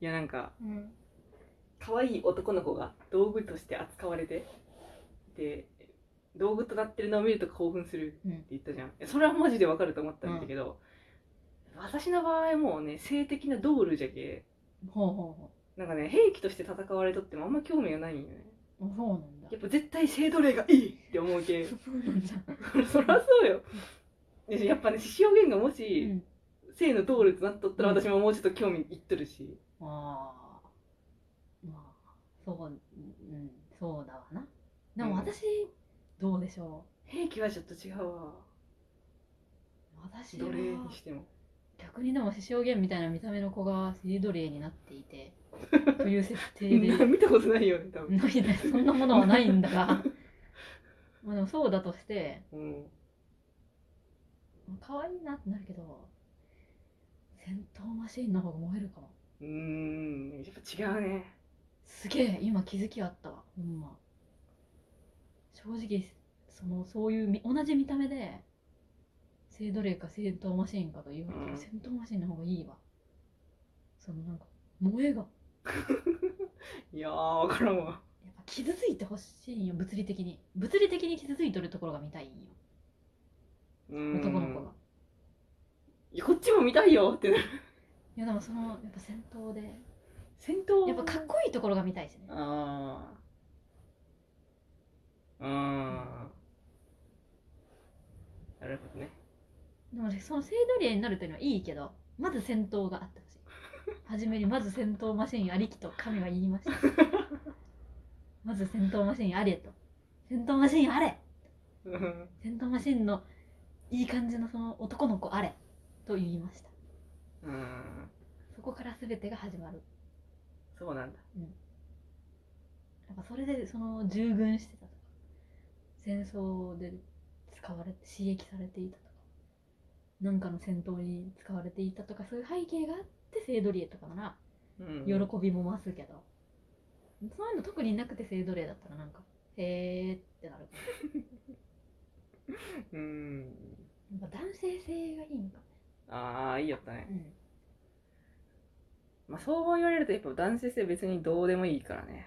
いやなんかうん。可愛い男の子が道具として扱われてで道具となってるのを見ると興奮するってうん言ったじゃん。いやそれはマジでわかると思ったんだけど、私の場合もうね性的なドールじゃけほうほうほなんかね兵器として戦われとってもあんま興味がないんよね。そうなんだ。やっぱ絶対性奴隷がいいって思うけ そりゃそうよ。でやっぱね獅子王源がもうし、ん。性のドールとなっとったらうん私ももうちょっと興味いっとるし、ああまあそううんそうだわな。でもうん。私、どうでしょ兵器はちょっと違うわ。う私奴隷はにしても。逆にでも獅子王源みたいな見た目の子が性奴隷になっていてという設定で。見たことないよね多分、ないねそんなものはないんだが。まあでもそうだとしてうん、可愛いなってなるけど戦闘マシーンの方が燃えるかもうーんやっぱ違うね。すげえ今気づきあったわほんま。正直そのそういうみ同じ見た目で性奴隷か戦闘マシーンかと言われうん。戦闘マシーンの方がいいわ。そのなんか萌えが。いやー分からんわ。やっぱ傷ついてほしいんよ物理的に。物理的に傷ついとるところが見たいんよ。男の子が。いやこっちも見たいよってなる。いやでもそのやっぱ戦闘で。戦闘？やっぱかっこいいところが見たいしね。ああうん。なるほどね。でもねその性奴隷になるというのはいいけどまず戦闘があってほしい。初めにまず戦闘マシーンありきと神は言いました。まず戦闘マシーンあれと。戦闘マシーンあれ。うん。戦闘マシーンのいい感じのその男の子あれと言いましたうん。そこから全てが始まる。そうなんだ。やっぱそれでその従軍してたとか戦争で使われて刺激されていたとかなんかの戦闘に使われていたとかそういう背景があって性奴隷とかならうん喜びも増すけど、そういうの特になくて性奴隷だったらなんかへーってなる。うん。やっぱ男性性がいいのかああいいやったね。ね、まあそう言われるとやっぱ男性性別にどうでもいいからね。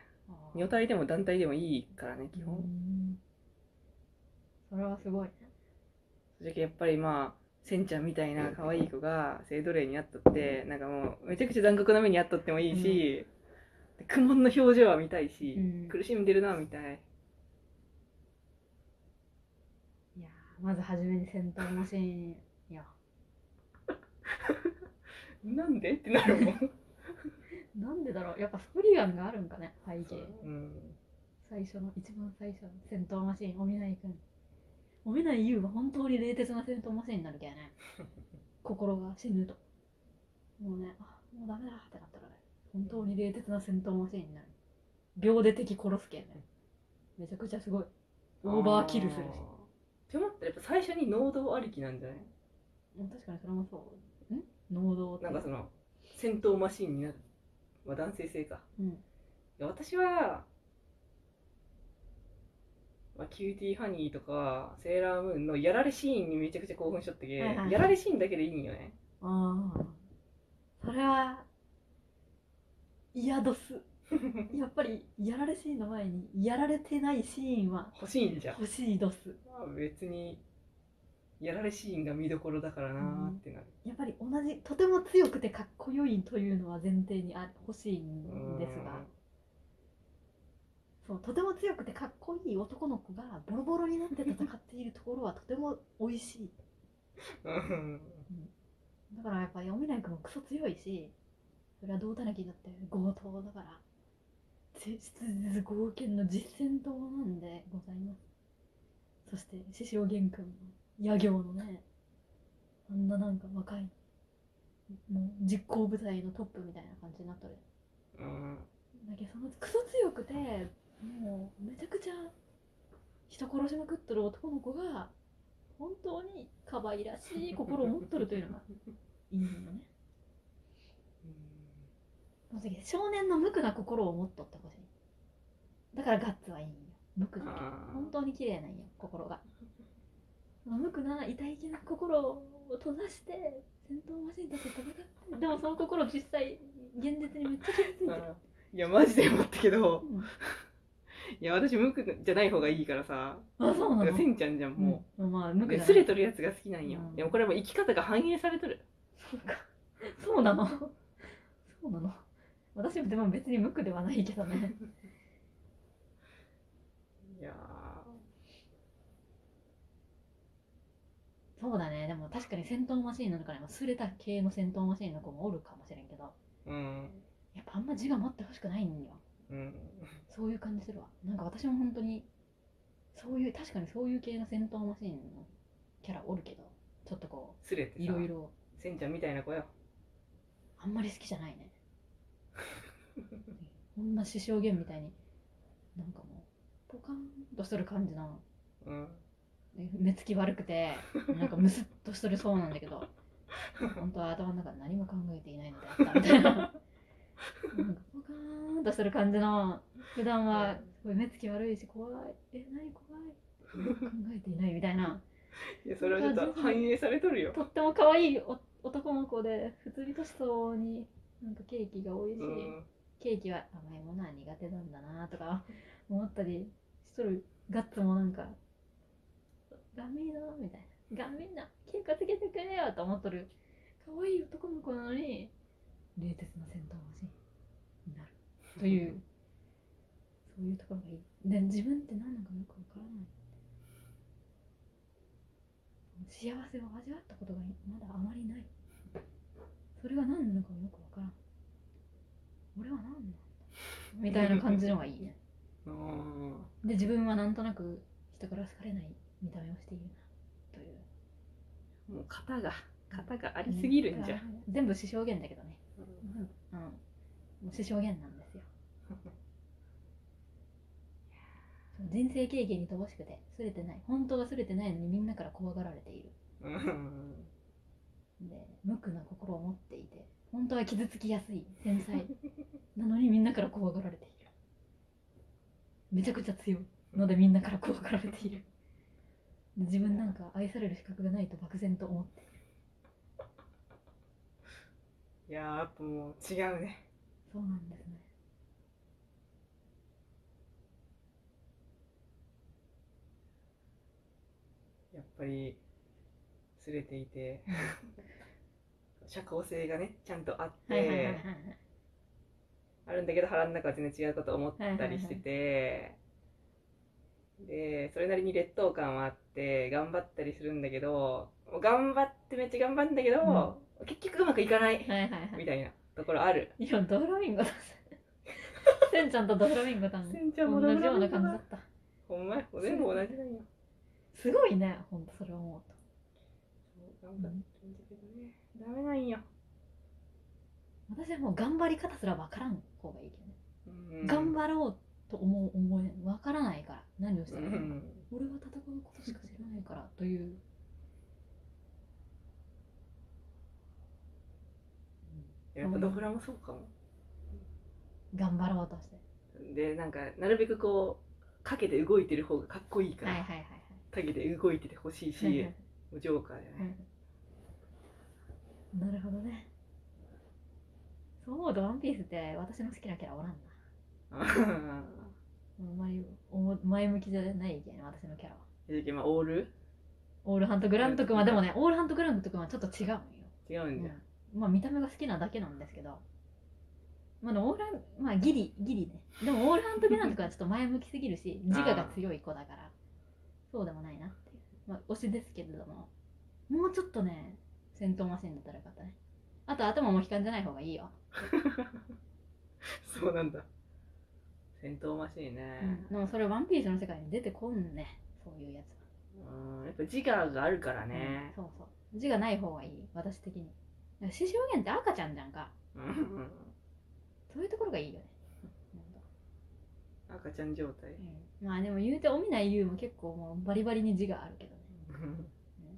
うん、女体でも団体でもいいからね基う本ん。それはすごいね。それやっぱりまあせんちゃんみたいな可愛い子が性奴隷にあっとってなんかもうめちゃくちゃ残酷な目にあっとってもいいし、で苦悶の表情は見たいし、うん。苦しんでるなみたい。いやーまず初めに戦闘マシーンいや なんで？ってなるもん、やっぱスプリガンがあるんかね背景。う。ん、最初の一番最初の戦闘マシーンおみないくんおみない優は本当に冷徹な戦闘マシーンになるけどね。心が死ぬと。もうねあもうダメだってなったらね本当に冷徹な戦闘マシーンになる。秒で敵殺すけんね。めちゃくちゃすごい。オーバーキルするし。って思ったらやっぱ最初に能動ありきなんじゃない？うん確かにそれもそう。ん？能動って。なんかその戦闘マシーンになる、まあ、男性性か。うん。いや私は、まあ、キューティーハニーとかセーラームーンのやられシーンにめちゃくちゃ興奮しとったけ、はいはいはい。やられシーンだけでいいんよね。ああそれは嫌どす。やっぱりやられシーンの前にやられてないシーンは欲しいんじゃん、欲しいどす。まあ、別にやられシーンが見どころだからなーってなる、やっぱり同じとても強くてかっこよいというのは前提にあ欲しいんですが。そうとても強くてかっこいい男の子がボロボロになって戦っているところはとても美味しい。うん。だからやっぱり読めない子もクソ強いしそれは胴たきだって強盗だから実実合剣の実戦闘なんでございます。そして獅子王玄君の野行のねあんななんか若いもう実行部隊のトップみたいな感じになっとるうん。だけどそのクソ強くてもうめちゃくちゃ人殺しまくっとる男の子が本当に可愛らしい心を持っとるというのが いいんよねその時少年の無垢な心を持っとってほしい。だからガッツはいいんよ。無垢だけ本当に綺麗なんよ心がその無垢な痛い気な心を閉ざして戦闘マシンとして戦ってでもその心実際現実にめっちゃ傷ついてる、いやマジで思ったけど。うん。いや私無垢じゃない方がいいからさ。あそうなの？せんちゃんじゃんもう。ん、まあう、無垢だねですれとるやつが好きなんよ、うん。でもこれは生き方が反映されとる。そうか。そうなの？そうなの？私でも別に無垢ではないけどね。いやそうだね。でも確かに戦闘マシーンの中にもすれた系の戦闘マシーンの子もおるかもしれんけど。ーうん。やっぱあんま自我持ってほしくないんよ。うん。そういう感じするわ。なんか私も本当にそういう確かにそういう系の戦闘マシーンのキャラおるけど。ちょっとこすれていろいろせんちゃんみたいな子よ。あんまり好きじゃないね。こんな師匠源みたいになんかもうポカーンとしとる感じの。うん。ね目つき悪くてなんかムスッとしとるそうなんだけど本当は頭の中で何も考えていないのであったみたいな。なんかポカーンとしてる感じの普段はすごい目つき悪いし怖い。え何怖い。考えていないみたいな。いやそれはちょっと反映されとるよ。とっても可愛いお男の子で普通に年相応になんかケーキが多いし、うん。ケーキは甘いものは苦手なんだなとか思ったりしとるガッツもなんかガンミーノみたいなガンミーノ結果つけてくれよと思っとる。可愛い男の子なのに冷徹な戦闘マシンになる。というそういうところがいい。で自分って何なのかよくわからない。幸せを味わったことがまだあまりない。それが何なのかもよくわからん。俺は何なんだ。みたいな感じのがいいね。うん。で自分はなんとなく人から好かれない見た目をしているなという。もう型が型がありすぎるんじゃ、うん全部師匠源だけどね。うん。もう師匠源なんですよ。人生経験に乏しくてすれてない。本当はすれてないのにみんなから怖がられている。うん。で無垢な心を持っていて本当は傷つきやすい繊細 なのにみんなから怖がられている。めちゃくちゃ強いのでみんなから怖がられている。で自分なんか愛される資格がないと漠然と思っていやーやっぱもう違うね。そうなんですね。やっぱりすれていて 社交性がねちゃんとあって、はいはいはいはい。あるんだけど腹の中は全然違うこと思ったりしてて、でそれなりに劣等感はあって頑張ったりするんだけど頑張ってめっちゃ頑張るんだけど、結局うまくいかないみたいなところある。いやドフラミンゴだ せんちゃんとドフラミンゴさんせんちゃんも同じような感じだった。ほんまや。全部同じなんよ。すごいねほんとそれ思うと。頑張ってるんだけどね、ダメなんよ。私はもう頑張り方すら分からん方がいいけどね、うん。頑張ろうと思う思えん分からないから何をしうたらいいのか。ん。俺は戦うことしか知らないからという、やっぱドフラもそうかも。頑張ろうとして。でなんかなるべくこうかけて動いてる方がかっこいいから、はいはいはいかけて動いててほしいし、はいはい。ジョーカーだよはい。ね。なるほどね。そう思うとワンピースって私の好きなキャラおらんなあん。まりおも前向きじゃないけん私のキャラはじゃあまあオール？オールハントグラント君はでもねオールハントグラント君はちょっと違うんよ。違うんじゃん。うん。まあ見た目が好きなだけなんですけど。まあオールまあギリギリね。でもオールハントグラント君はちょっと前向きすぎるし自我が強い子だから。そうでもないなっていう。まあ推しですけれども。もうちょっとね戦闘マシンだったらよかったね。あと頭も悲観じゃない方がいいよ、そうなんだ。戦闘マシーンね。でもそれワンピースの世界に出てこんねそういうやつは。うん、やっぱ自我があるからね。うんそうそう。字がない方がいい。私的に。獅子表現って赤ちゃんじゃんか。うん。そういうところがいいよね。赤ちゃん状態。うん。まあでも言うておみない優も結構もうバリバリに字があるけどね、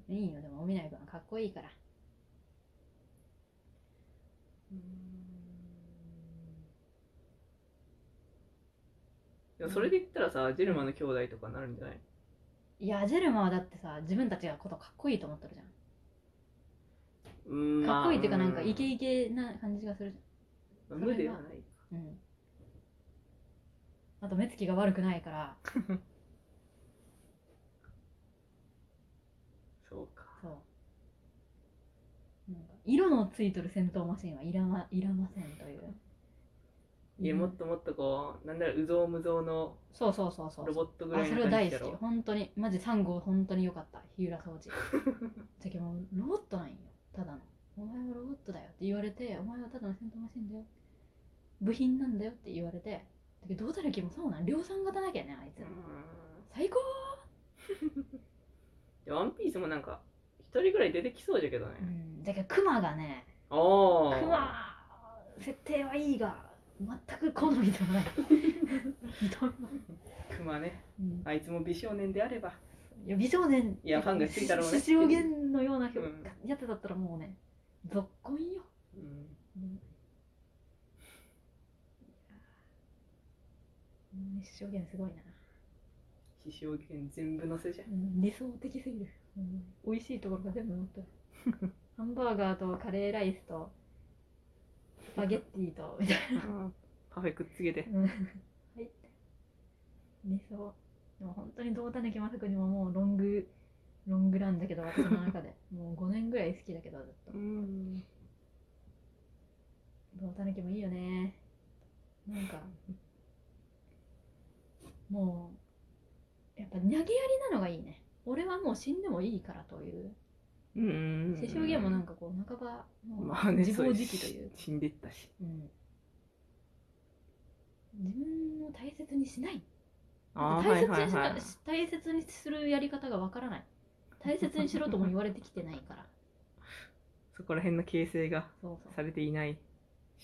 うん。いいよ。でもおみない君はかっこいいからでもそれで言ったらさ、ジェルマの兄弟とかなるんじゃない？いやジェルマはだってさ自分たちがことかっこいいと思ってるじゃうんんかっこいいっていうかなんかまあイケイケな感じがするじそれが無ではないうん。あと目つきが悪くないから。そうか。そう。なんか色のついとる戦闘マシンはいらまいらませんといういやもっともっとこうなんだろううぞうむぞうのそうそうそうそうロボットぐあらいのそれは大好き。本当に。マジ3号本当に良かった。日浦掃除。だけどもうロボットなんよ。ただの。お前はロボットだよって言われてお前はただの戦闘マシンだよ。部品なんだよって言われて。だけどどうたらきもそうなん。量産型だけねあいつ。うん。最高！でワンピースもなんか一人ぐらい出てきそうじゃけどうね、ん。だけどクマがねおおクマ設定はいいが全く好みではない。ひどい。わクマね。うん。あいつも美少年であれば。いや美少年。いやファンがついたろうね。獅子王源のようなひょうんやつだったらもうねぞっこいよ、うん。うん。うん。獅子王源すごいな、獅子王権全部のせじゃ。んうん。理想的すぎる、うん、美味しいところが全部乗ってる。ハンバーガーとカレーライスとスパゲッティとみたいパフェくっつけて。な、うん。はい。理想でも本当に胴たぬきまさくにももうロングロングランだけど私の中で。もう5年ぐらい好きだけどずっと。うん。胴たぬきもいいよね。なんかもうやっぱ投げやりなのがいいね。俺はもう死んでもいいからといううん。師匠ゲームもなんかこう半ばまあね自暴自棄という死んでったしうん自分を大切にしない大切にし大切にするやり方がわからない大切にしろとも言われてきてないからそこら辺の形成がされていない